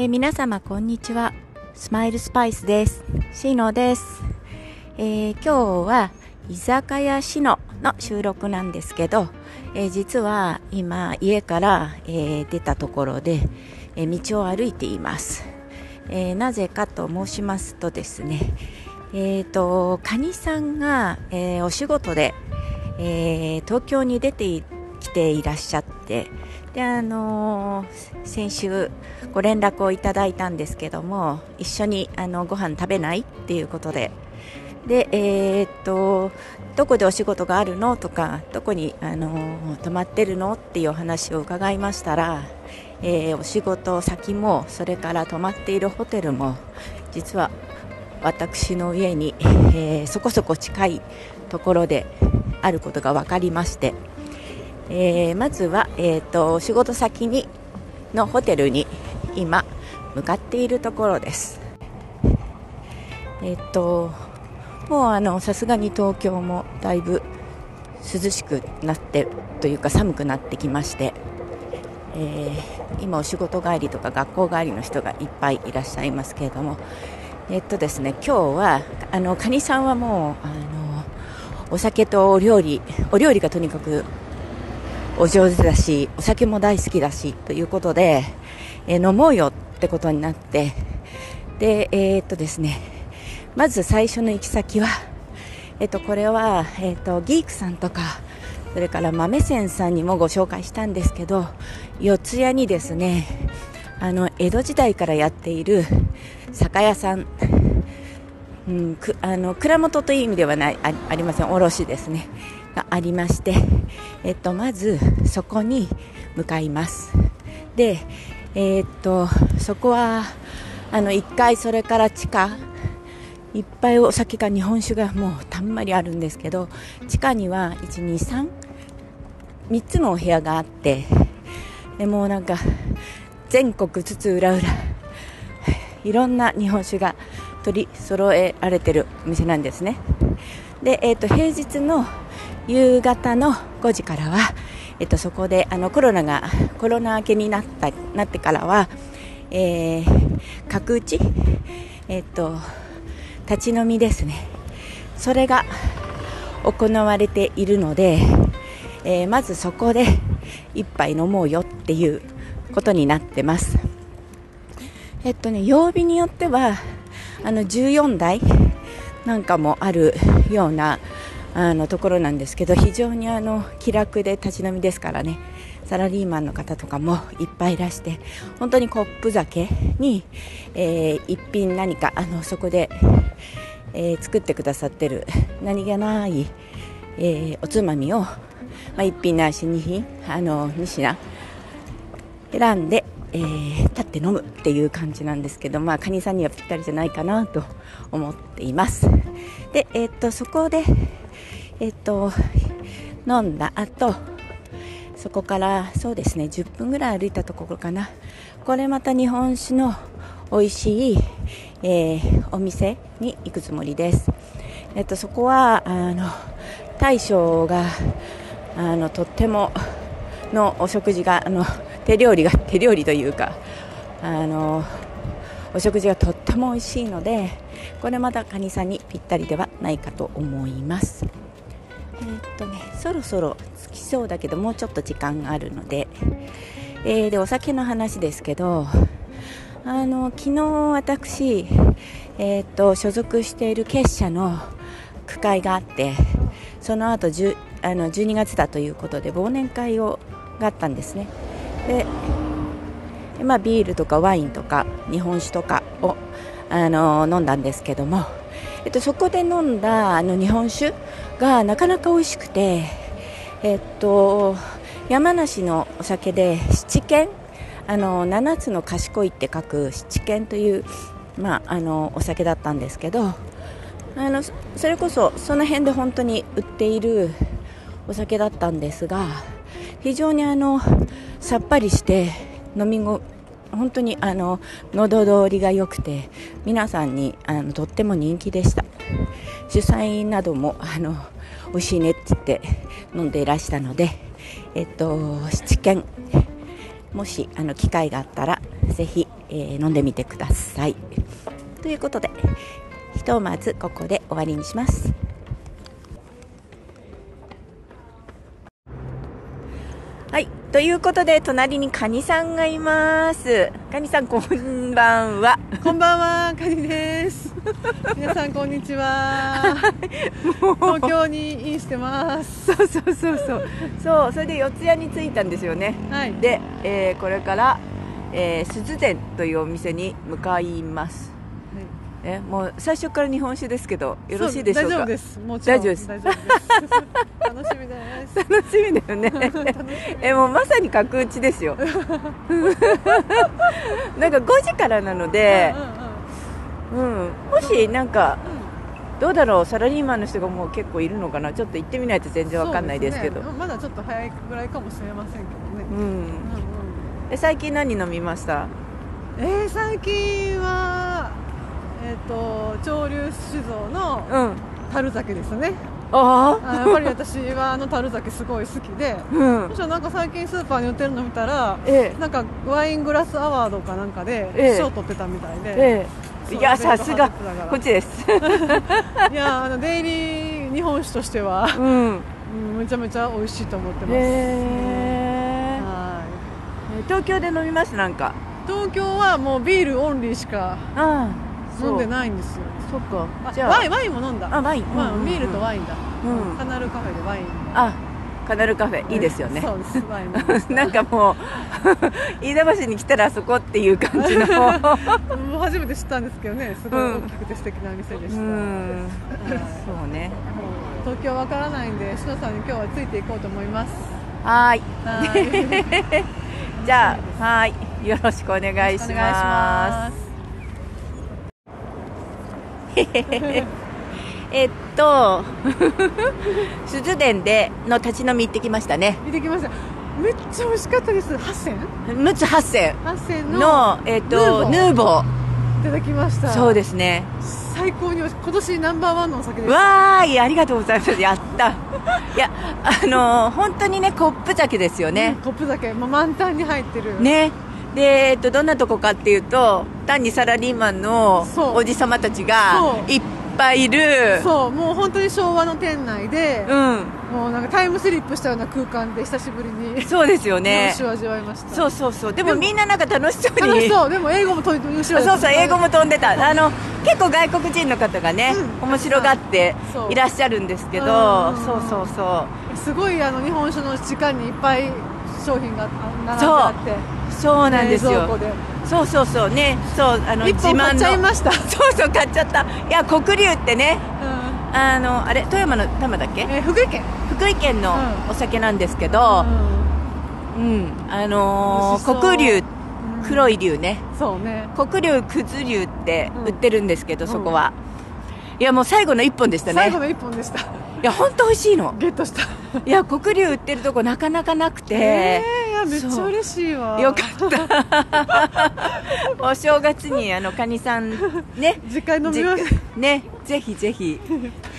えー、皆様こんにちは。スマイルスパイスです。シノです、えー、今日は居酒屋シノの収録なんですけど、えー、実は今家から、え出たところで、え道を歩いています、えなぜかと申しますとですねえーと、カニさんが、えお仕事で、え東京に出てきていらっしゃってであのー、先週ご連絡をいただいたんですけども一緒にあのご飯食べないっていうことで。で、えー、っとどこでお仕事があるのとかどこに、あの、泊まってるのっていうお話を伺いましたら、えー、お仕事先もそれから泊まっているホテルも実は私の家に、えそこそこ近いところであることが分かりまして。えー、まずは、えーと、仕事先にのホテルに今向かっているところです。えっ、ともうあのさすがに東京もだいぶ涼しくなってというか寒くなってきまして、えー、今お仕事帰りとか学校帰りの人がいっぱいいらっしゃいますけれどもえっとですね今日はあのカニさんはもうあのお酒とお料理お料理がとにかくお上手だしお酒も大好きだしということで、え、飲もうよってことになって。でえー、っとですね。まず最初の行き先はえっとこれは、えっとギークさんとかそれから豆仙さんにもご紹介したんですけど四谷にですねあの江戸時代からやっている酒屋さん、うん、くあの蔵元という意味ではないあありません。卸ですね。がありまして、えっと、まずそこに向かいます。で、えー、っとそこはあの1階それから地下。いっぱいお酒が日本酒がもうたんまりあるんですけど地下には123 3つのお部屋があってでもなんか全国津々浦々いろんな日本酒が取り揃えられてるお店なんですね。で、えーと平日の夕方の5時からは、えっと、そこであのコロナがコロナ明けになったなってからは、えー、角打ち、えっと、立ち飲みですね。それが行われているので、えー、まずそこで一杯飲もうよっていうことになってます。えっとね曜日によってはあの14台なんかもあるようなあのところなんですけど非常にあの気楽で立ち飲みですからねサラリーマンの方とかもいっぱいいらして本当にコップ酒に、えー、一品何かあのそこで、えー、作ってくださってる何気ない、えー、おつまみを、まあ、1品ないし2品あの2品選んで、えー、立って飲むっていう感じなんですけど、まあ、カニさんにはぴったりじゃないかなと思っています。で、えー、っとそこでえっと飲んだ後そこからそうですね10分ぐらい歩いたところかなこれまた日本酒の美味しい、えー、お店に行くつもりです、えっと、そこはあの大将があのとってものお食事があの手料理が 手料理というかあのお食事がとっても美味しいのでこれまたカニさんにぴったりではないかと思います。えー、っとねそろそろ着きそうだけどもうちょっと時間があるので,、えー、でお酒の話ですけどあの昨日私、えー、っと所属している結社の区会があってその後10あの12月だということで忘年会をがあったんですね。でまあ、ビールとかワインとか日本酒とかをあの飲んだんですけどもえっと、そこで飲んだあの日本酒がなかなか美味しくて、えっと、山梨のお酒で七軒あの7つの賢いって書く七軒という、まあ、あのお酒だったんですけどあのそれこそその辺で本当に売っているお酒だったんですが非常にあのさっぱりして飲みご本当にあの喉通りが良くて皆さんにあのとっても人気でした。主催などもあの美味しいねって言って飲んでいらしたので、えっと、七軒もしあの機会があったらぜひ、えー飲んでみてください。ということでひとまずここで終わりにします。はい。ということで隣にカニさんがいますカニさんこんばんはこんばんは、カニです。皆さんこんにちは。東京にインしてます。そうそうそうそうそうそれで四谷に着いたんですよねはい。で、えーこれから、えー、鈴殿というお店に向かいますえもう最初から日本酒ですけどよろしいでしょうか？大丈夫です。もちろん。大丈夫です。楽しみです。楽しみだよね。えもうまさに角打ちですよ。なんか5時からなのでうん、うんうん。うん、もしなんかどうだろう？サラリーマンの人がもう結構いるのかな？ちょっと行ってみないと全然わかんないですけど。ねまだちょっと早いぐらいかもしれませんけどね。うんうんうん。え最近何飲みました？えー、最近はえっ、と潮流酒造のうん。樽酒ですね。ああやっぱり私はあの樽酒すごい好きで。あうん。そしなんか最近スーパーに売ってるの見たら、ええ。なんかワイングラスアワードかなんかでええ。賞取ってたみたいで、ええ。いやさすが。こっちです。いやあのデイリー日本酒としては、うん。うん、めちゃめちゃ美味しいと思ってます、へえは東京で飲みますなんか。い東京はもうビールオンリーしかああ飲んでいないんですよ。そっか。あじゃあ。ワインワインも飲んだ。あワイン。まあうんうんうん。ビールとワインだ、うん。カナルカフェでワインあカナルカフェ。いいですよね。そうです。ワイン飲みました。なんかもう飯田橋に来たらあそこっていう感じの。も う初めて知ったんですけどね。すごいうん。大きくて素敵な店でした、うん。はい。そうね。東京わからないんで篠さんに今日はついていこうと思います。はーい。はい。じゃあはーいよろしくお願いします えっと 鈴殿での立ち飲み行ってきましたね。見てきました。めっちゃ美味しかったです。八千？陸奥八千。八千ののえっとヌーボいただきました。ーそうですね。最高に今年ナンバーワンのお酒です。わーいありがとうございます。やった。いやあの本当にねコップ酒ですようんね、コップ酒、まあ、満タンに入ってる。ねで、えっと、どんなとこかっていうと単にサラリーマンのおじさまたちがいっぱいいる。そうもう本当に昭和の店内で、うん。もうなんかタイムスリップしたような空間で久しぶりにそうですよ日ね。本酒を味わいました。そうそうそう。でもみんななんか楽しそうに。楽しそう。でも英語もと後ろでそうそう英語も飛んでた。あの結構外国人の方がね、うん。面白がっていらっしゃるんですけど。うん。そうそうそう。すごいあの日本酒の時間にいっぱい商品が並んであってそう。なんですよ。冷蔵庫で。そうそうそう。ねそうあの一本買っちゃいました、そうそう買っちゃった。いや黒龍ってねうん。あのあれ富山の多摩だっけ？えー福井県。福井県のうん。お酒なんですけど、ううんあのー、黒龍ん。黒い龍ね。そうね。黒龍くず龍ってうん。売ってるんですけど、そこは、いやもう最後の一本でしたね。最後の一本でした。いや本当美味しいの。ゲットしたいや黒龍売ってるとこなかなかなくて、えー、いやめっちゃ嬉しいわ。よかった。お正月にあのカニさんね。実家に飲みます。じねぜひぜひ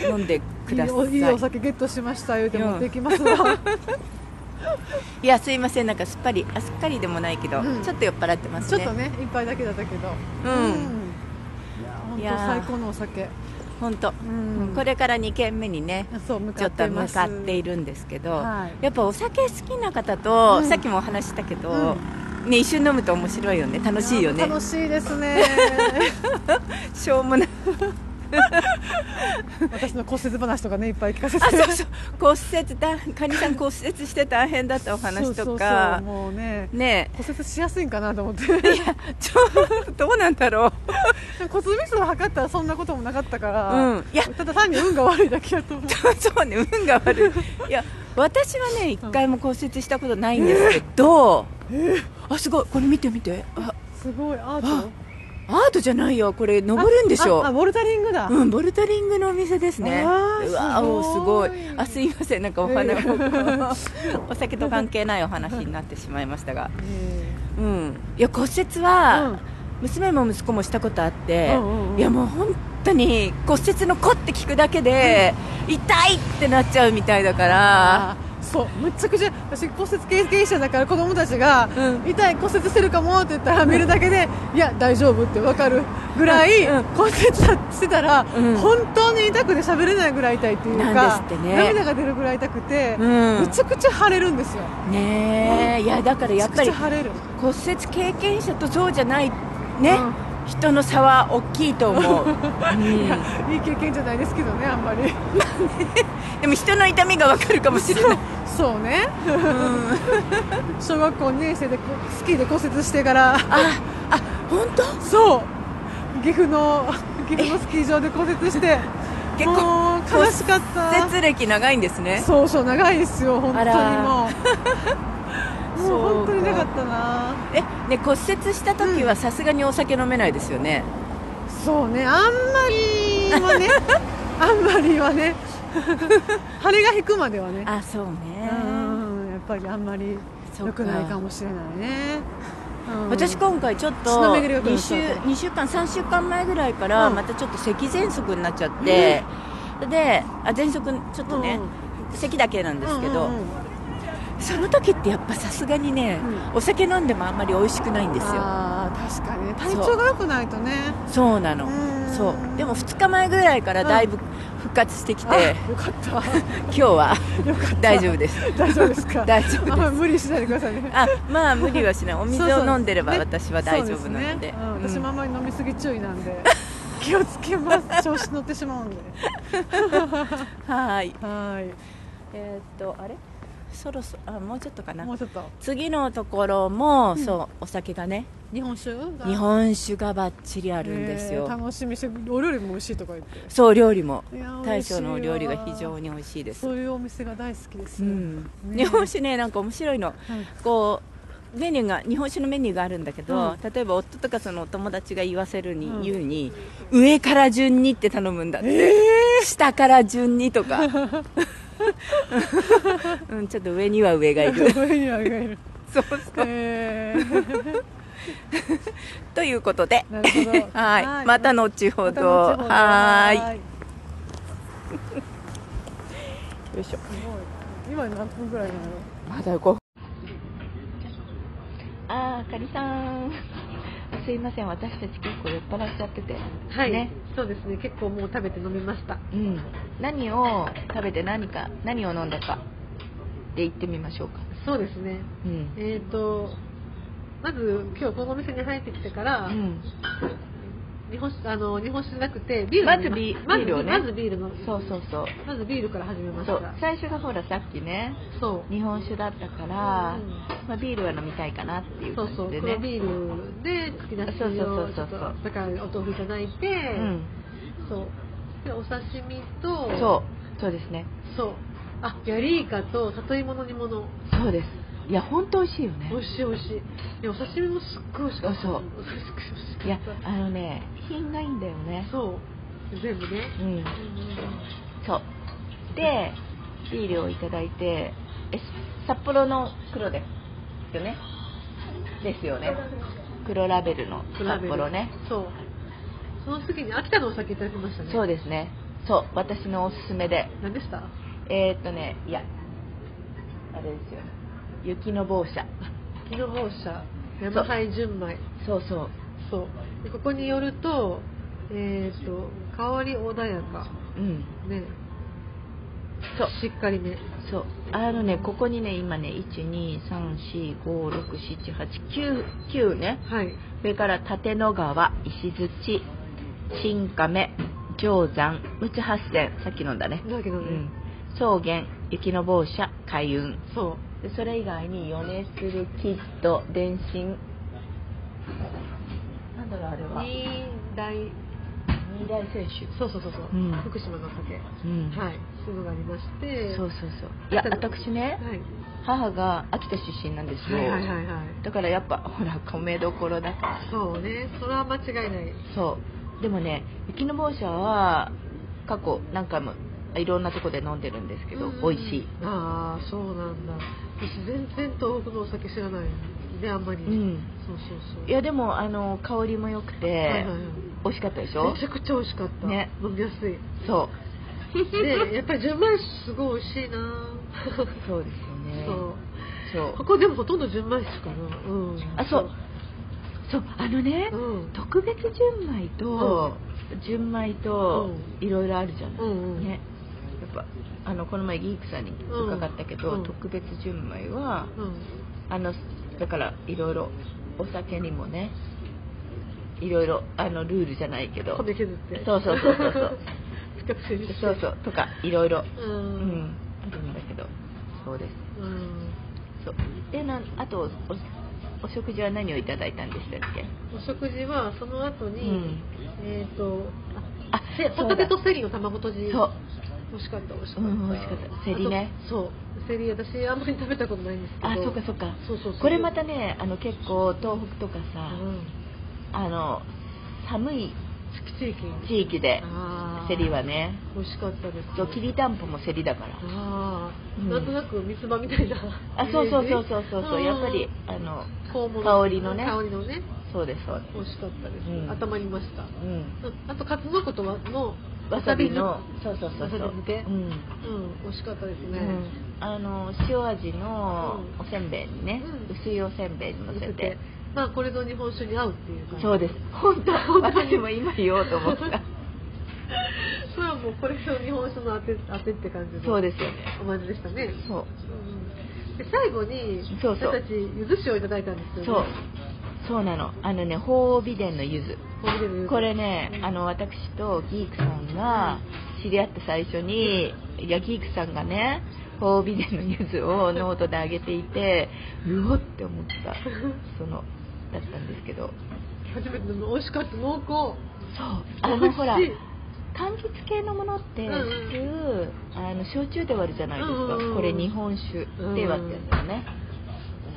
飲んでください。いいおいいお酒ゲットしました言うて持っていきますわ、いやすいません。なんかすっぱりあすっかりでもないけど、うん。ちょっと酔っ払ってますね。ちょっとね一杯だけだったけど。うん。いや本当最高のお酒本当、うん。これから2軒目にねちょっと向かっているんですけど、はい。やっぱお酒好きな方と、うん。さっきもお話ししたけど、ね、一緒に飲むと面白いよね。楽しいよね。楽しいですね。しょうもな。い 私の骨折話とかねいっぱい聞かせて。あそうそう。骨折だカニさん骨折して大変だったお話とか。そうもうねね。骨折しやすいんかなと思って。いやちょ どうなんだろ骨密度を測ったらそんなこともなかったから、うん。いやただ単に運が悪いだけやと思う。うそうね運が悪い。いや私はね一回も骨折したことないんですけど、あすごい。これ見て見て。あすごいアーあトアートじゃないよこれ。登るんでしょ。ああボルタリングだ、うん、ボルタリングのお店ですね。うわすごい。おすごい。あ、すいません、なんかお花いやいやお酒と関係ないお話になってしまいましたが。えうん。いや、骨折えは、娘も息子もしたことあって、うんうんうん。いやもう本当に骨折の子って聞くだけで、痛いってなっちゃうみたいだから、そうむちゃくちゃ私骨折経験者だから子供たちが、うん。痛い骨折してるかもって言ったら見るだけでいや大丈夫って分かるぐらい、うん。骨折してたら、うん。本当に痛くて喋れないぐらい痛いっていうかね。涙が出るぐらい痛くて、うん。むちゃくちゃ腫れるんですよ。ねえ。いやだからやっぱり骨折経験者とそうじゃないね、うん人の差は大きいと思う、う んいやいい経験じゃないですけどねあんまり。でも人の痛みがわかるかもしれない。そうね、小学校2年生でこスキーで骨折してから。ああ本当？そう。岐阜の岐阜のスキー場で骨折して。結構悲しかった。骨折歴長いんですね。そうそう長いですよ本当にもうもう本当になか。ったなえね骨折した時はさすがにお酒飲めないですよね、そうね。あんまりはね あんまりはね腫れが引くまではね。あそうね。うんやっぱりあんまり良くないかもしれないね、うん。私今回ちょっと血の巡りが良くな2った。週2週間3週間前ぐらいからうん。またちょっと咳喘息になっちゃって、であ喘息ちょっとね、咳だけなんですけど、うんうんうんその時ってやっぱさすがにね、お酒飲んでもあんまり美味しくないんですよ。あー確かにね。体調が良くないとね。そうなの。うん。そう。でも2日前ぐらいからだいぶ復活してきて、あよかった。今日は大丈夫です。大丈夫ですか？大丈夫です。無理しないでくださいね。あまあ無理はしない。お水を飲んでれば私は大丈夫なので。私もあん。まり飲みすぎ注意なんで。気をつけます。調子乗ってしまうんで。はい。はえーっとあれ？そろそろあもうちょっとかな。いもうちょっと。次のところも、うん。そうお酒がね。日本酒が？日本酒がばっちりあるんですよ、えー楽しみ。にしてお料理も美味しいとか言って。そう料理も。大将のお料理が非に常に美味しいです。そういうお店が大好きです、うん。ね。日本酒ねなんか面白いの。はい。こうメニューが日本酒のメニューがあるんだけど、う例えば夫とかそのお友達が言わせるに、うん。言うに上から順にって頼むんだって、下から順にとか、うん、ちょっと上には上がいる。上には上がいる。そうそう。えー。ということで。はい。また後ほど。また後ほど。はーい。よいしょ。今何分ぐらいなの？まだ5あーかりさんすいません私たち結構酔っ払っちゃってて。はい、ね。そうですね。結構もう食べて飲みました。うん、何を食べて何か何を飲んだか。で言ってみましょうか、そうですね。うん。えーとまず今日このお店に入ってきてから、うん、日本酒あの日本酒じゃなくてビールまずビまずビールをね。まずビールのそうそうそう。まずビールから始めましそう。た最初がほらさっきね。そう。日本酒だったから、うん。まあ、ビールは飲みたいかなっていうそうそう。感じでね黒ビールで突き出しそうそうそうそうをちょっとだからお豆腐いただいて、うん。そう。でお刺身とそう。そうですね。そう。あヤリイカと里芋の煮物。そうですいや本当美味しいよね。美味しい美味しい。でお刺身もすっごい美味しかった。そう。いやあのね品がいいんだよね。そう。全部ね。うん。うんそう。でビールをいただいてえ札幌の黒ですよね。ですよね。黒ラベルの札幌ね。そう。その次に秋田のお酒いただきましたね。そうですね。そう私のおすすめで。何でした？えー、っとねいやあれですよ雪の坊社木の坊社山灰純米。そうそう。そう。でここによるとえっ、と香り穏やか。うん。ね。そう。しっかりめ。そう。あのねここにね今ね123456789ね。はい。それから立野川石槌新亀定山陸奥八仙さっき飲んだね、だけどね、うん、草原雪の坊社海運。そでそれ以外に米鶴キッド電信。なんだろうあれうは。二大。二大選手。そうそうそうそう、うん。福島の酒、うん。はい。そういうのがありまして。そうそうそう。いや私ねはい。母が秋田出身なんですよ、はいはいはいはい。だからやっぱほら米どころだから。そうね。それは間違いない。そう。でもね雪の坊社は過去何回もいろんなとこで飲んでるんですけど、うん。美味しい。ああそうなんだ私全然東北のお酒知らないねあんまり、うん。そうそうそう。いやでもあの香りも良くて、はいはいはい。美味しかったでしょ？めちゃくちゃ美味しかった、ね。飲みやすい。そう。でやっぱり純米酒すごい美味しいな。そうですよね。そう。そう。ここでもほとんど純米酒かな。うん。あそう。そうあのね、うん。特別純米と、純米とういろいろあるじゃない、うんうん。ね。やっぱあのこの前ギークさんに伺ったけど、うん。特別純米はうん。あのだからいろいろお酒にもねいろいろあのルールじゃないけど。米削って。そうそうそうそうそう。そうそう。とかいろいろううん。んあるんだけど。そうです。うん。そう。でなんあとおお食事は何をいただいたんでしたっけ？お食事はその後に、うん。えっ、とああせホタテとセリの卵とじ。そう美味しかった美味しかった、うん美味しかった。セリね。そうセリ私あんまり食べたことないんですけど。あそうかそうか。そうそうこれまたねあの結構東北とかさ、うん。あの寒い地域地域で。セリはね。美味しかったです。そうきりたんぽもセリだから。ああ、うん。なんとなく三つ葉みたいな。あそうそうそうそうそう。そうやっぱりあの香りのね。香りのね。そうですそうです。美味しかったです、うん。頭にました。うん。うんあとカツノコとわのわさびのそうそうそうそう。わさび漬け？うん。うん美味しかったですね、うん、あの塩味のうん。おせんべいにね、うん。薄いおせんべいにのせて。まあこれぞ日本酒に合うっていう感じ。そうです。本当本当に私も今言おうと思った。それはもうこれぞ日本酒の当て当てって感じのそうですよね。お味でしたね。そう。うん。で最後にそうそう。私たち柚子酒をいただいたんですよそう。ねそうなの。あのね鳳美伝の柚子そうこれねうんあの私とギークさんが知り合って最初にいやギークさんがね鳳美伝の柚子をノートで上げていてうおって思った。そのだったんですけど。初めての美味しかった濃厚。そう。あのほら柑橘系のものってうんうん普通、あの焼酎で割るじゃないですか、うんうんうん。これ日本酒で割ってやつだよね、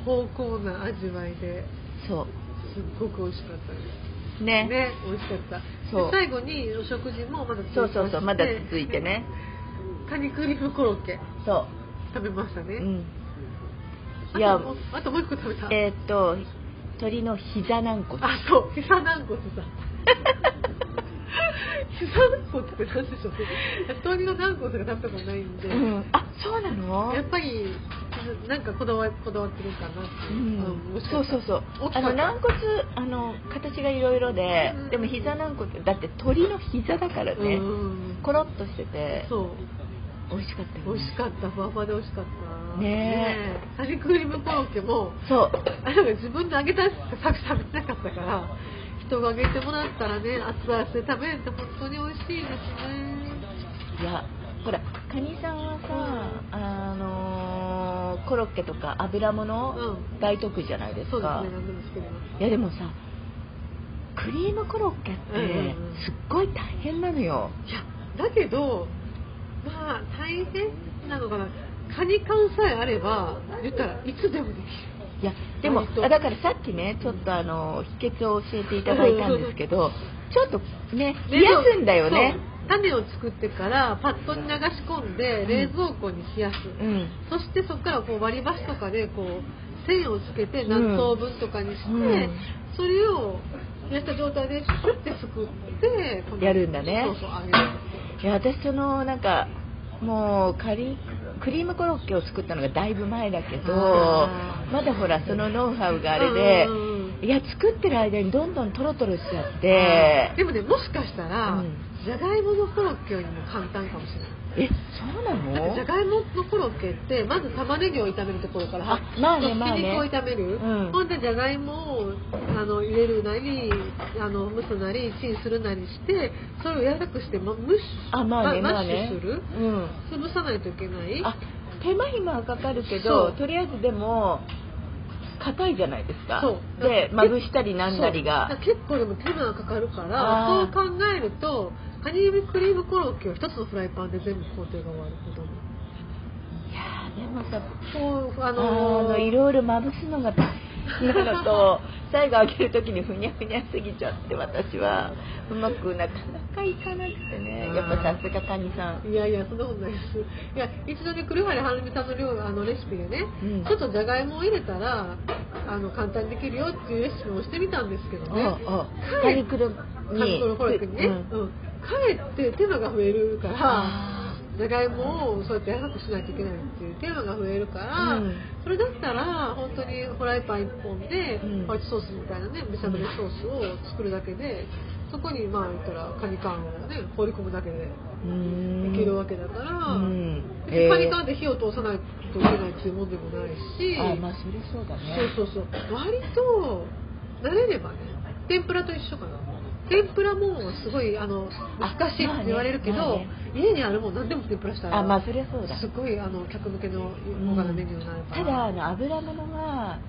濃厚な味わいで。そすっごく美味しかったです。うね。ね美味しかった。そう。で最後にお食事もまだそうそうそうまだ続いてね。カニクリームコロッケそ食べましたね、ううんいやあともう一個食べた。えーっと鶏の膝軟骨。あそう。膝軟骨だ 膝軟骨って何でしょうね鶏の軟骨が食べたことないん。で、うん、あそうなの？やっぱりなんかこだわこだわってるかなうん。そうそうそう。あの軟骨あの形がいろいろで、うん。でも膝軟骨だって鶏の膝だからね、うん。コロッとしてて。そう。美味しかったよ、ね、美味しかった。ふわふわで美味しかった。ねえ。カニクリームコロッケもそう。あ自分で揚げたやつしか食べてなかったから人が揚げてもらったらね熱々で食べれて本当に美味しいですね。いやほらカニさんはさ、あのーコロッケとか油物うん。大得意じゃないですか、ねいやでもさクリームコロッケってうんうんうん。すっごい大変なのよ、いやだけどまあ大変なのかな。カニ缶さえあれば言ったらいつでもできるいやでもだからさっきねちょっとあの秘訣を教えていただいたんですけどちょっとね冷やすんだよね。種を作ってからパッドに流し込んで冷蔵庫に冷やす、うん。そしてそこからこう割り箸とかでこう線をつけて何等分とかにして、うん。それを冷やした状態でシュッてすくってやるんだね。そうそういや私そのなんかもうカリクリームコロッケを作ったのがだいぶ前だけどまだほらそのノウハウがあれでいや作ってる間にどんどんトロトロしちゃって。でもねもしかしたら、うん。じゃがいものコロッケよりも簡単かもしれないえそうなの？じゃがいものコロッケってまず玉ねぎを炒めるところからあまあねまあね。肉を炒める、うん。ほんでじゃがいもをあの入れるなりあの蒸すなりチンするなりしてそれを柔らかくして、ま、蒸しあまあねマまあね。マッシュする。うん。潰さないといけない。あ手間暇はかかるけどとりあえずでも硬いじゃないですか。そう。でまぶしたりなんなりが。結構でも手間がかかるからそう考えるとカニクリームコロッケは一つのフライパンで全部工程が終わるほどのいやーでもさそうああのーのいろいろまぶすのがなのと。最後開ける時にふにゃふにゃすぎちゃって私はうまくなかなかいかなくてね。やっぱさすがカニさん。いやいやそんなことないです。いや一度ね栗原はるみさんの料あのレシピでね、うん。ちょっとじゃがいもを入れたらあの簡単にできるよっていうレシピもしてみたんですけどね。カニクロに。カニクロコロッケにね、うん。うん。かえって手間が増えるからあじゃがいもをそうやって安くしないといけないっていうテーマが増えるから、うん。それだったら本当にフライパン1本でうん。ホワイトソースみたいなねベシャブルソースを作るだけでそこにまあ言ったらカニ缶をね放り込むだけでいけるわけだから、うん。別にカニ缶で火を通さないといけないっていうもんでもないし、あまあそれそうだね。そうそうそう。割と慣れればね天ぷらと一緒かな天ぷらもすごいあの難しいって言われるけど、まあね。家にあるもん何でも天ぷらしたらあまあそりゃそうだ。すごいあの客向けの豪華なメニューになるから、ただあの油物は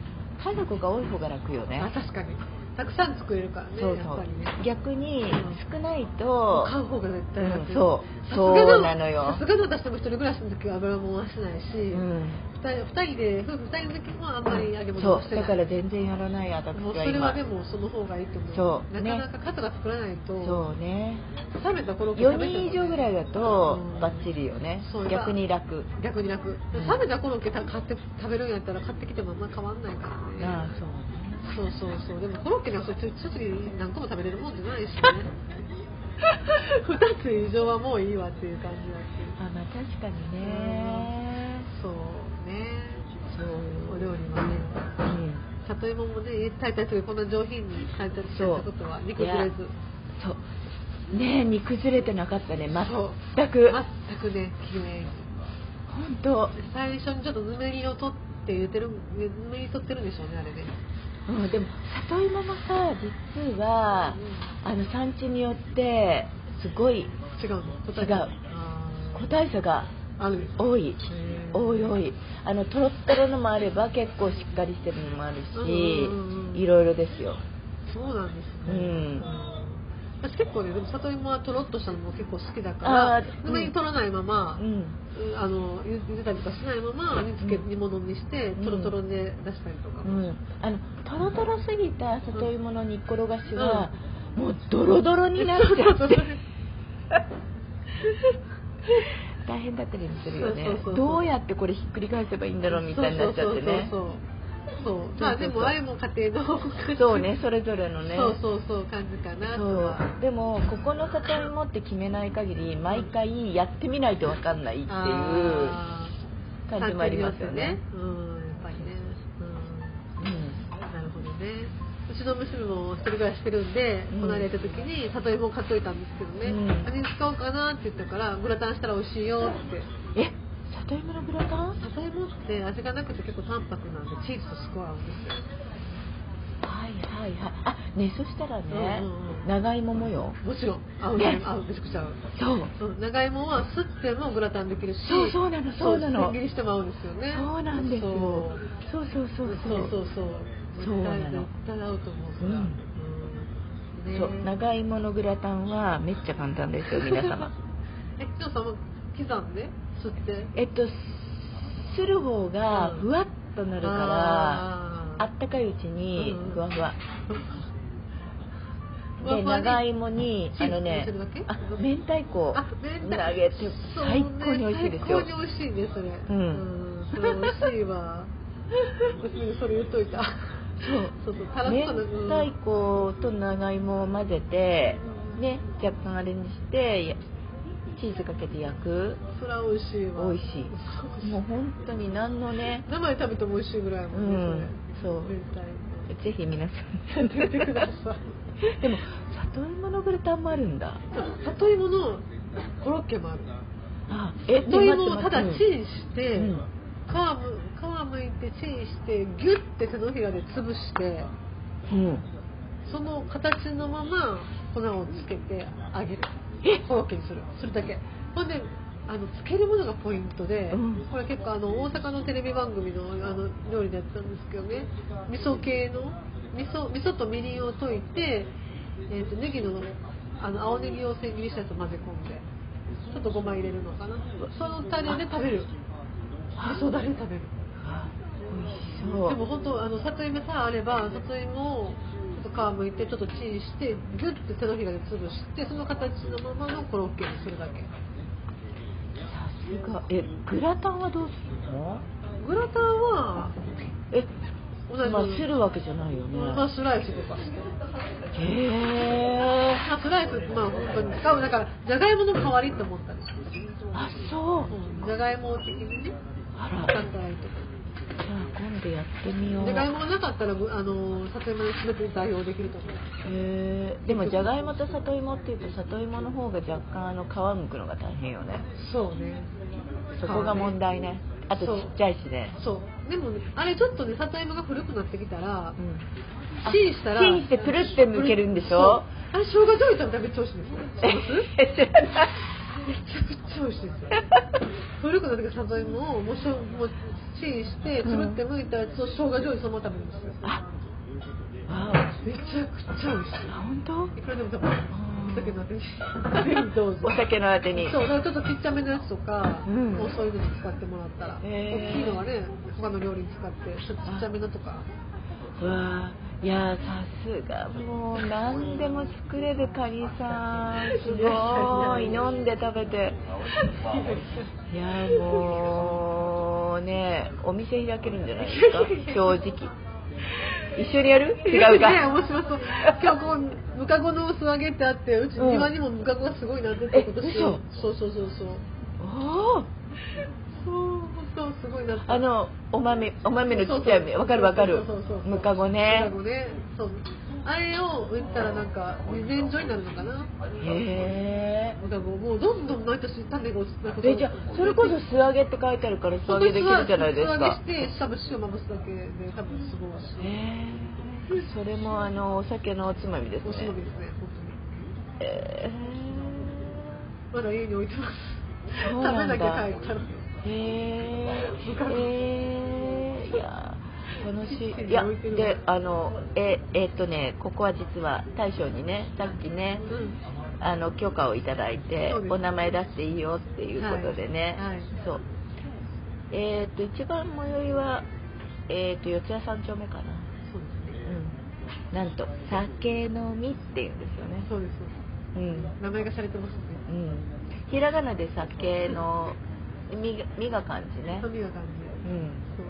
家族が多い方が楽よね。あ確かに。たくさん作れるからねそうそう。やっぱりね。逆にうん少ないと買う方が絶対楽、うんそう。さすがそうなのよ。さすがの私でも一人暮らしの時は油もんはしないし、うん二人で夫婦二人の時もあんまり揚げ物そうをしてない。だから全然やらない私もうそれはでもその方がいいと思う。そうねなかなか数が作らないと。そうね。冷めたコロッケ4食べね人以上ぐらいだとうんバッチリよね。そう逆に楽。逆に楽。冷めたコロッケた買って食べるんやったら買ってきてもあんま変わんないからね。ああそうね。そうそうそう。でもコロッケなんかそれ一つに何個も食べれるもんじゃないしね。2つ以上はもういいわっていう感じだし。あまあ確かにねそうね。そう。お料理はねうん里芋もね炊いたりするこんな上品に炊いたりしたことは煮崩れず。そう。ねえ煮崩れてなかったね。全く。全くね綺麗に本当。最初にちょっとぬめりを取って入れてるぬめり取ってるんでしょうねあれね。うん、でも里芋もさ実はあの産地によってすごい違うの。個体差が多いへー多い。多いあのとろっとろのもあれば結構しっかりしてるのもあるしいろいろですよ。そうなんですね。うん。私結構ねでも里芋はとろっとしたのも結構好きだからあーぬめり取らないまま、うん。あのゆ茹でたりとかしないまま煮つけうん煮物にしてうん。とろとろで出したりとか、うん、あのとろとろすぎた里芋の煮っころがしは、もうドロドロになっちゃって 大変だったりするよね。どうやってこれひっくり返せばいいんだろうみたいになっちゃってね。そうそうそうそうそう。まあでもああいうも家庭のそうねそれぞれのね。そうそうそう感じかなとそう。はでもここの里芋って決めない限り毎回やってみないと分かんないっていう感じもありますよね。うんちの娘も一人暮らししてるんで、うん。この間行った時に里芋を買っといたんですけどね、うん。何に使おうかなって言ったからグラタンしたら美味しいよって。え里芋のグラタン？里芋って味がなくて結構淡白なんでチーズとすごい合うんですよ。はいはいはい。あねそしたらね、うんうんうん。長芋もよ。もちろん合うね。合うめちゃくちゃ合う。そう。そう長芋はすってもグラタンできるしそうそうなのそうなの。千切りしても合うんですよね。そうなんですよ。そうそうそう。そうそうそうそうそうなの。絶対合うと思ううん。うん。ねそう。長芋のグラタンはめっちゃ簡単ですよ 皆様。えきょうさんは刻んで。すって。えっとする方がふわっとなるから、ああったかいうちにうんふわふわ。ふわで長芋にあのねあ明太子投げて最高に美味しいですよ、最高に美味しいねそれ。うん。んそれ美味しいわ。娘にそれ言っといたそうそうそう明太子と長芋を混ぜてうん。ね若干あれにしてやチーズかけて焼く。それは美味しいわ。美味しい。もう本当に何のね生で食べても美味しいぐらいもんね、うんそう。ぜひ皆さん子やってください。でも里芋のグラタンもあるんだ。里芋のコロッケもある。あ里芋をただチンして、うん皮む皮むいてチンしてギュッて手のひらで潰してうん。その形のまま粉をつけて揚げる。え？コロッケにする。それだけ。ほんであのつけるものがポイントで、うん。これ結構あの大阪のテレビ番組のあの料理でやってたんですけどね。味噌系の味噌味噌とみりんを溶いて、えー、とネギのあの青ネギを千切りしたやつを混ぜ込んでちょっとごま入れるのかな。そのタレで食べる味噌だれで食べる。あ美味しそう。でも本当あの里芋さえあれば里芋をちょっと皮むいてちょっとチンしてギュッて手のひらで潰してその形のままのコロッケにするだけ。さすが。えグラタンはどうするの？グラタンはえ同じまあするわけじゃないよね、まあスライスとかしてへえまあスライスまあ本当に。使うだからじゃがいもの代わりって思ったりしますあそう。うんじゃがいも的にねあら。使ったらいいとかじゃあ今度やってみよう。じゃがいもがなかったらあの里芋で全て代用できると思う。へえでもじゃがいもと里芋っていうと里芋の方が若干あの皮むくのが大変よね。そうね。そこが問題ね。あとちっちゃいしね。そう。でもねあれちょっとね里芋が古くなってきたらうん。チンしたらチンしてプルってむけるんでしょ？あれ生姜醤油食べたらめっちゃ美味しいですよめちゃくちゃ美味しいですよ。古くなってきた里芋をもうしょもうチンしてつぶって剥いたやつを生姜醤油そのまま食べるんですよ。あわめちゃくちゃ美味しい。あ本当？いくらでも食べる。お酒のあてに。ぜひどうぞお酒のあてに。そうだからちょっとちっちゃめのやつとか、うん。もうそういうのに使ってもらったら、へー。大きいのはね他の料理に使ってちょっとちっちゃめのとか。うわあいやさすがもう何でも作れるカニさんすごい。飲んで食べて。いやもうねお店開けるんじゃないですか？正直。一緒にやる？違うか、ね面白そう。今日こうムカゴの素揚げってあってうちうん。庭にもムカゴがすごいなっててえ今年嘘？そうそうそうそう。おおそうすごいなあのお豆お豆のちっちゃいそうそうわかるわかる。ムカゴね。ムカゴね。そう。あれを売ったらなんか自然薯になるのかな。へえムカゴもうどんどん毎年種が落ちて。なんかえじゃあそれこそ素揚げって書いてあるから素揚げできるじゃないですか。素揚げして多分塩まぶすだけで多分すごい。しへえそれもあのお酒のおつまみですね。おしのびですね本え当にまだ家に置いてます。食べなきゃ帰ったらへええー、いや楽しい。い。やであのええーっとねここは実は大将にねさっきねうん。あの許可をいただいてお名前出していいよっていうことでね、はい。はい。そう。えーっと一番最寄りはえーっと四谷三丁目かな。そうですね。うん。なんと酒飲みっていうんですよね。そうですそうです。うん。名前がされてますね。うん。ひらがなで酒のみがみが漢字ね。そう。見が感じう。んそう。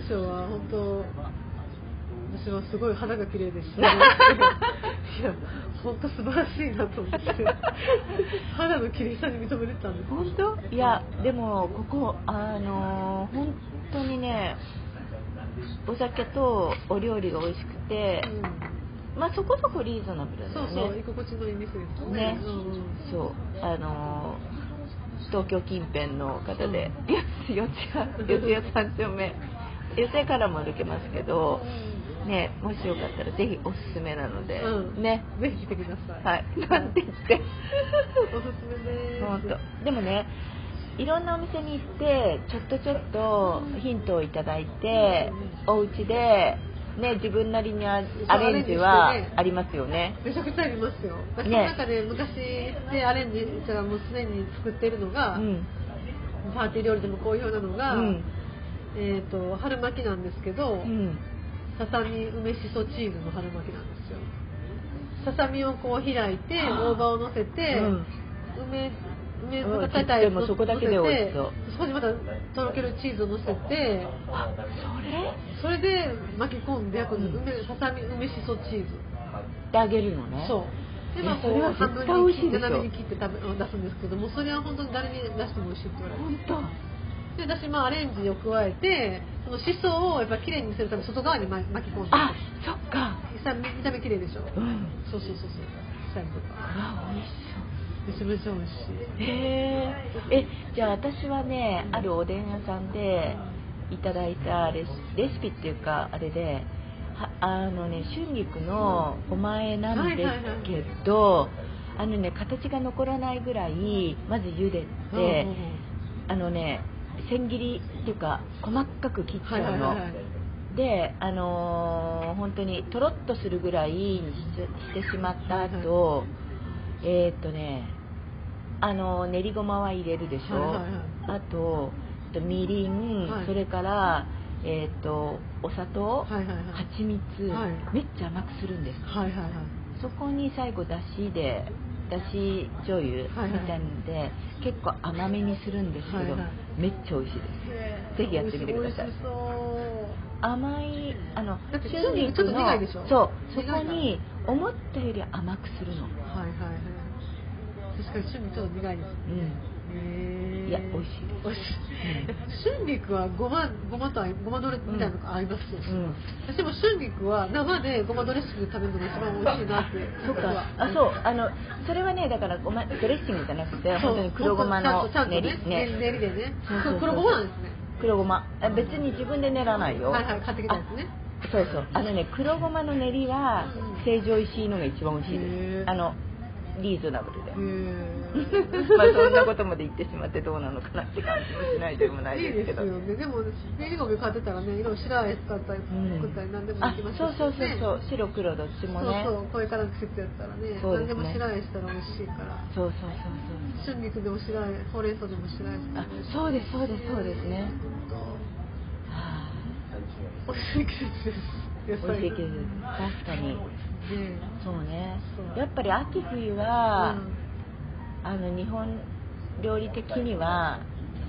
大将は本当私はすごい肌が綺麗ですしいや本当素晴らしいなと思って肌の綺麗さに認めてたんです本当いやでもここあのー本当にねお酒とお料理が美味しくて、う。んまあそこそこリーズナブルだそう。そう。居心地のいい店ですよねねう。んそう。あのー東京近辺の方で、四四谷四谷三丁目。四谷からも歩けますけどねもしよかったらぜひおすすめなので、うん。ね。ぜひ来てください。はい。なんて言って。おすすめです。本当でもねいろんなお店に行ってちょっとちょっとヒントをいただいてお家でね自分なりにアレンジはありますよね。めちゃくちゃありますよ。私ね。の中で昔でアレンジしたらもうすでに作ってるのが、うん。パーティー料理でも好評なのが、うん。えっ、と春巻きなんですけど、うん。ささみ梅しそチーズの春巻きなんですよ。ささみをこう開いてはあ。大葉を乗せて、うん。梅梅うんがたいでもそこだけで美味しそう。そこにまたとろけるチーズを乗せてあそれ？それで巻き込んで焼くのうん梅ささみ梅しそチーズ。であげるのね。そう。でまあいやそれはこう絶対美味しいでしょ斜めに切って食べ出すんですけどもそれは本当に誰に出しても美味しいって言われる。本当。で私まあアレンジを加えてそのしそをやっぱ綺麗にするために外側に巻き込んで。あそっか。さ見た目綺麗でしょ。うん。そうそうそうそう。したりとか。うわ美味し美味しいへええじゃあ私はねあるおでん屋さんでいただいたレシレシピっていうかあれではあのね春菊のごまえなんですけど、あのね形が残らないぐらいまず茹でて、あのね千切りっていうか細かく切っちゃうの、はいはいはいはい。であのー本当にとろっとするぐらいにししてしまった後、えーっとねあの練りごまは入れるでしょ、はいはいはい。あとえっとみりん、はい。それからえーっとお砂糖、はいはいはい。蜂蜜、はい。めっちゃ甘くするんです。はいはいはい。そこに最後だしでだし醤油みはいはい。たいなんで、結構甘めにするんですけど、はいはい。めっちゃ美味しいです。ぜひやってみてください。甘いあのだってちょっとの苦いでしょ。そう。そこに思ったより甘くするの。はいはいはい確かに春菊ちょっと苦いです。うん。いや美味しいです。美味しい。春菊はごまごまとごまドレみたいなのが合いますよ、うん。私も春菊は生でごまドレッシングで食べるのが一番美味しいなってそうか。あそう。あのそれはねだからごまドレッシングじゃなくて本当に黒ごまの練りね。練りでね。そう黒ごまなんですね。黒ごま。あ別に自分で練らないよ、はいはい買ってきたやつね。あそうそう。あのね黒ごまの練りはうん成城石井のが一番美味しいへでー。すあのリーズナブルで。まあそんなことまで言ってしまってどうなのかなって感じもしないでもないいいですけど。ですよね。でも練りゴミ買ってたらねいろいろ白あえ使ったりうん作ったり何でもあできますしそうそうそうねそう。白黒どっちもね。そうそう。これからの季節やったらね。ね。何でも白あえしたら美味しいから。そうそうそう春菊でも白あえほうれん草でも白あえしたらあ美味しいそうですそうですそうですね。は美味しい季節です。確かに。ねそうね。やっぱり秋冬うは、ん。あの日本料理的には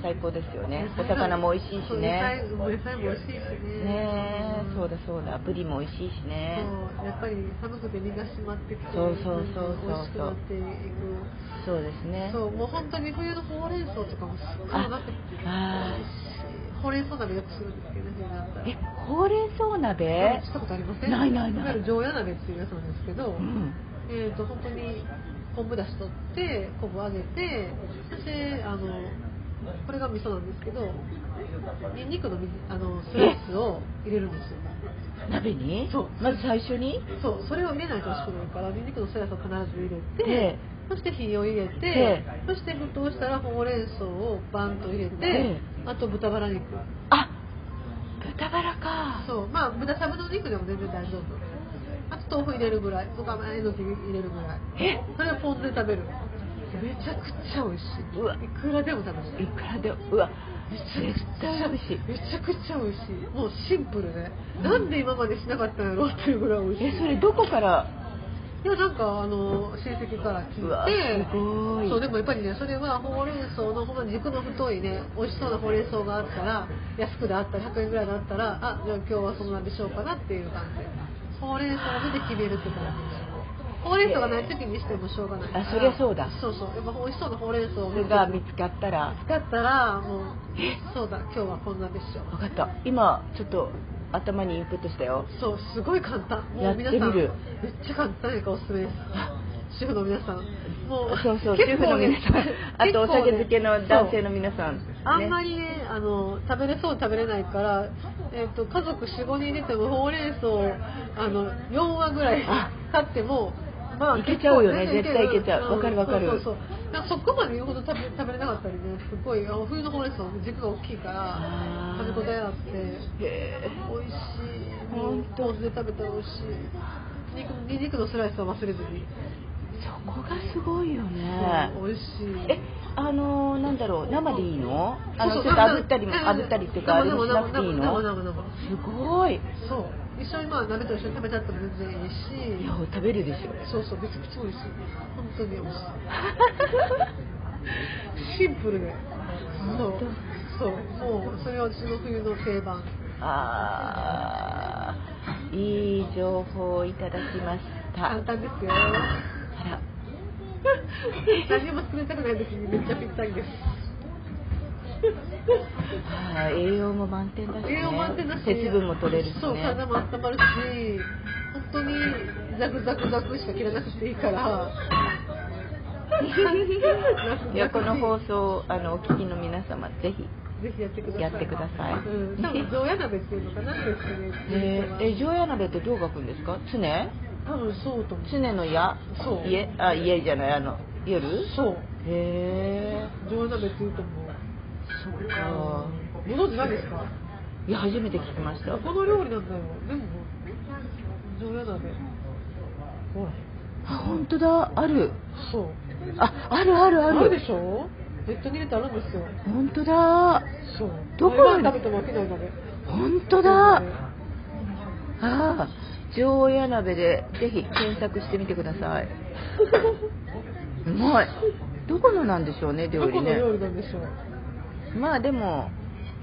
最高ですよね。お魚も美味しいしね。野菜も美味しいしね。ねえんそうだそうだ。ブリも美味しいしね。そうやっぱり寒くて身が締まってきてそうそうそうそう。美味しくなっていく。そうですね。そうもう本当に冬のほうれん草とかもすっごいなくてあほうれん草鍋よくするんですけどね冬になったら。えほうれん草鍋？したことありません。ないないない。わゆる常夜鍋っていうやつなんですけど、うん。えー、と本当に昆布だし取って昆布揚げてそしてあのこれが味噌なんですけどにんにくの水あのスライスを入れるんですよ。鍋に？そう。まず最初に？そう。それを入れないと美味しくないからにんにくのスライスを必ず入れて、でそして火を入れて、でそして沸騰したらほうれん草をバンと入れて、であと豚バラ肉。あ豚バラか。そう。まあ豚しゃぶのお肉でも全然大丈夫。あと豆腐入れるぐらい。とかえのき入れるぐらい。え？それをポン酢で食べる。めちゃくちゃ美味しい。うわ。いくらでも食べる。いくらでうわ。絶対美味しい。めちゃくちゃ美味しい。もうシンプルね、なんで今までしなかったんやろうっていうぐらい美味しい。えそれどこからいやなんかあの親戚から聞いてそうでもやっぱりねそれはほうれん草のほんまに軸の太いね美味しそうなほうれん草があったら安くであったら100円ぐらいだったらあじゃあ今日はそんなんでしょうかなっていう感じ。でほうれん草を見て決めるって感じ。ほうれん草がない時にしてもしょうがない。あそりゃそうだ。そうそう。やっぱ美味しそうなほうれん草が見つかったら。使ったらもうそうだ今日はこんなでしょ分かった。今ちょっと頭にインプットしたよ。そうすごい簡単。もやう皆さんってみる。めっちゃ簡単やからおすすめです。主婦の皆さん。もうそうそう主婦の皆さん。あとお酒漬けの男性の皆さん、ね、あんまりねあの食べれそう食べれないから、えっと家族45人出てもほうれん草をあの4話ぐらいあ買ってもまいけちゃうよね。絶対いけちゃう。うんわかるわかる。そうそうそうなんかそこまで言うほど食べ食べれなかったりね。すごいあの冬のほうれん草軸が大きいから食べ応えあって。美味しいほんとポン酢で食べたら美味しい。肉にんにくのスライスは忘れずに、そこがすごいよね。美味しい。えあのー、なんだろう生でいいの？あのそうちょっと炙ったり炙ったりっていうかあれにしなくていいの？すごい。そう一緒にまあ鍋と一緒に食べちゃっても全然いいし。いや食べるでしょ。そうそうめちゃくちゃ美味しい本当に美味しい。シンプルで。そうそうもうそれは私の冬の定番。あーいい情報をいただきました。簡単ですよ。あら。何も作りたくない時にめっちゃぴったりですはい栄養も満点だしね。栄養満点だし。鉄分も取れるしね。そう体も温まるし本当にザクザクザクしか切らなくていいから。いやこの放送あのお聞きの皆様ぜひぜひやってください。やってください。うん、多分常夜鍋っていうのかなですねえー、え常夜鍋ってどう書くんですか？常？多分そうと思う。常の家そう。家？あ家じゃないあの夜？そう。へえ常夜鍋っていうと思うそっか。ご存知ないですかいや初めて聞きましたこの料理なんだよでも常夜鍋ほらあ本当だ。ある。そう。ああるあるああるでるしょ？ネットに入れてあるんですよ。本当だ。そう。どこ？毎晩食べても飽きない鍋本当だ。ああ常夜鍋でぜひ検索してみてください。うまい。どこのなんでしょうね料理ね。どこの料理なんでしょう？まあでも、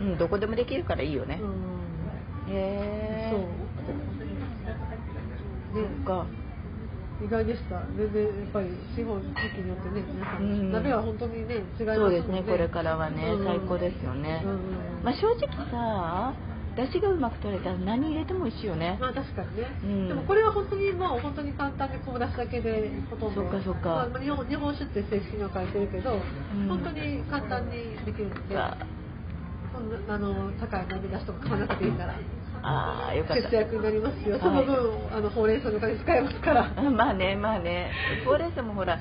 うん、どこでもできるからいいよね。うん。へそう。そねっか意外でした。全然やっぱり地方地域によってね皆さん、うん鍋は本当にね違いますね。そうですねこれからはね、うん。最高ですよね、まあ正直さ出汁がうまく取れたら何入れても美味しいよね。まあ確かにね、うん。でもこれは本当にもう本当に簡単で昆布だしだけでほとんどそっかそっか。まあ、日本日本酒って正式には書いてるけど、ん。本当に簡単にできるので、わ。そんなあの高い鍋出しとか買わなくていいからああよかった。節約になりますよ、はい。その分あのほうれん草のお金使えますから。あ まあねまあね。ほうれん草もほら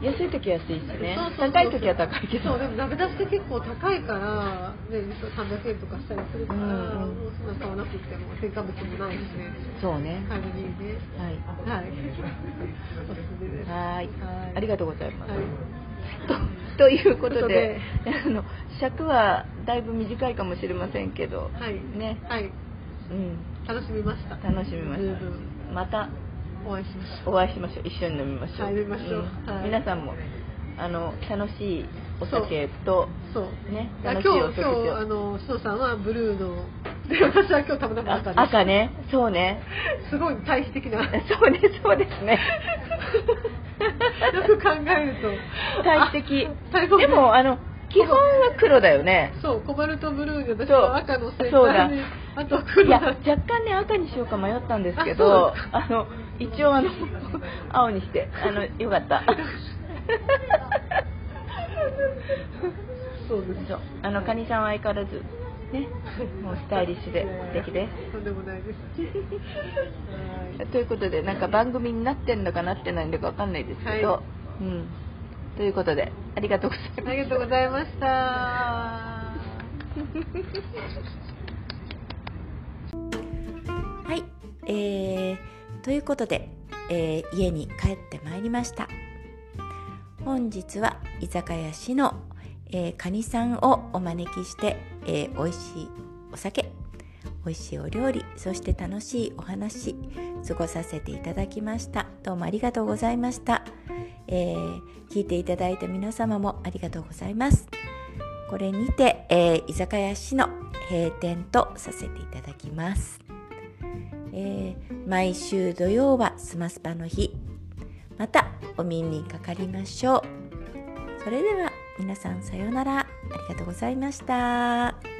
安い時は安いしね。高い時は高いけど。そうでも鍋出しって結構高いから、ね、300円とかしたりするから、うんうん。もうそんな買わなくても添加物もないしね。そうね。買いにいいね。はい。はい。おすすめです。はい。はい。ありがとうございます、はい。と ということでこあの尺はだいぶ短いかもしれませんけど、はい。ね、はいうん、楽しみました。楽しみました。十分またお会いしましょう。お会いしましょう。一緒に飲みましょう、はい飲みましょう。はい。皆さんもあの楽しいお酒とそう。ねあ楽しい今日今日あの篠さんはブルーので 私は今日たまたま赤です。あ赤ね。そうね。すごい対比的な。よそうねそうですね。く考えると。対比的。あ対比でもあの基本は黒だよね。そうコバルトブルーに私は赤の先端にあと黒。いやだ若干ね赤にしようか迷ったんですけどあの一応あの青にして。あのよかった。そうです。そう。あのカニさんは相変わらずねもうスタイリッシュで素敵です。とんでもないです。は いということでなんか番組になってんのかなってないのかわかんないですけど、はうんということでありがとうございますありがとうございました。はい、えー、ということで、えー家に帰ってまいりました。本日は居酒屋市の、えー、カニさんをお招きして、えー、美味しいお酒美味しいお料理そして楽しいお話過ごさせていただきました。どうもありがとうございました、えー聞いていただいた皆様もありがとうございます。これにて、えー居酒屋市の閉店とさせていただきます。えー毎週土曜はスマスパの日。またお見にかかりましょう。それでは皆さんさようなら。ありがとうございました。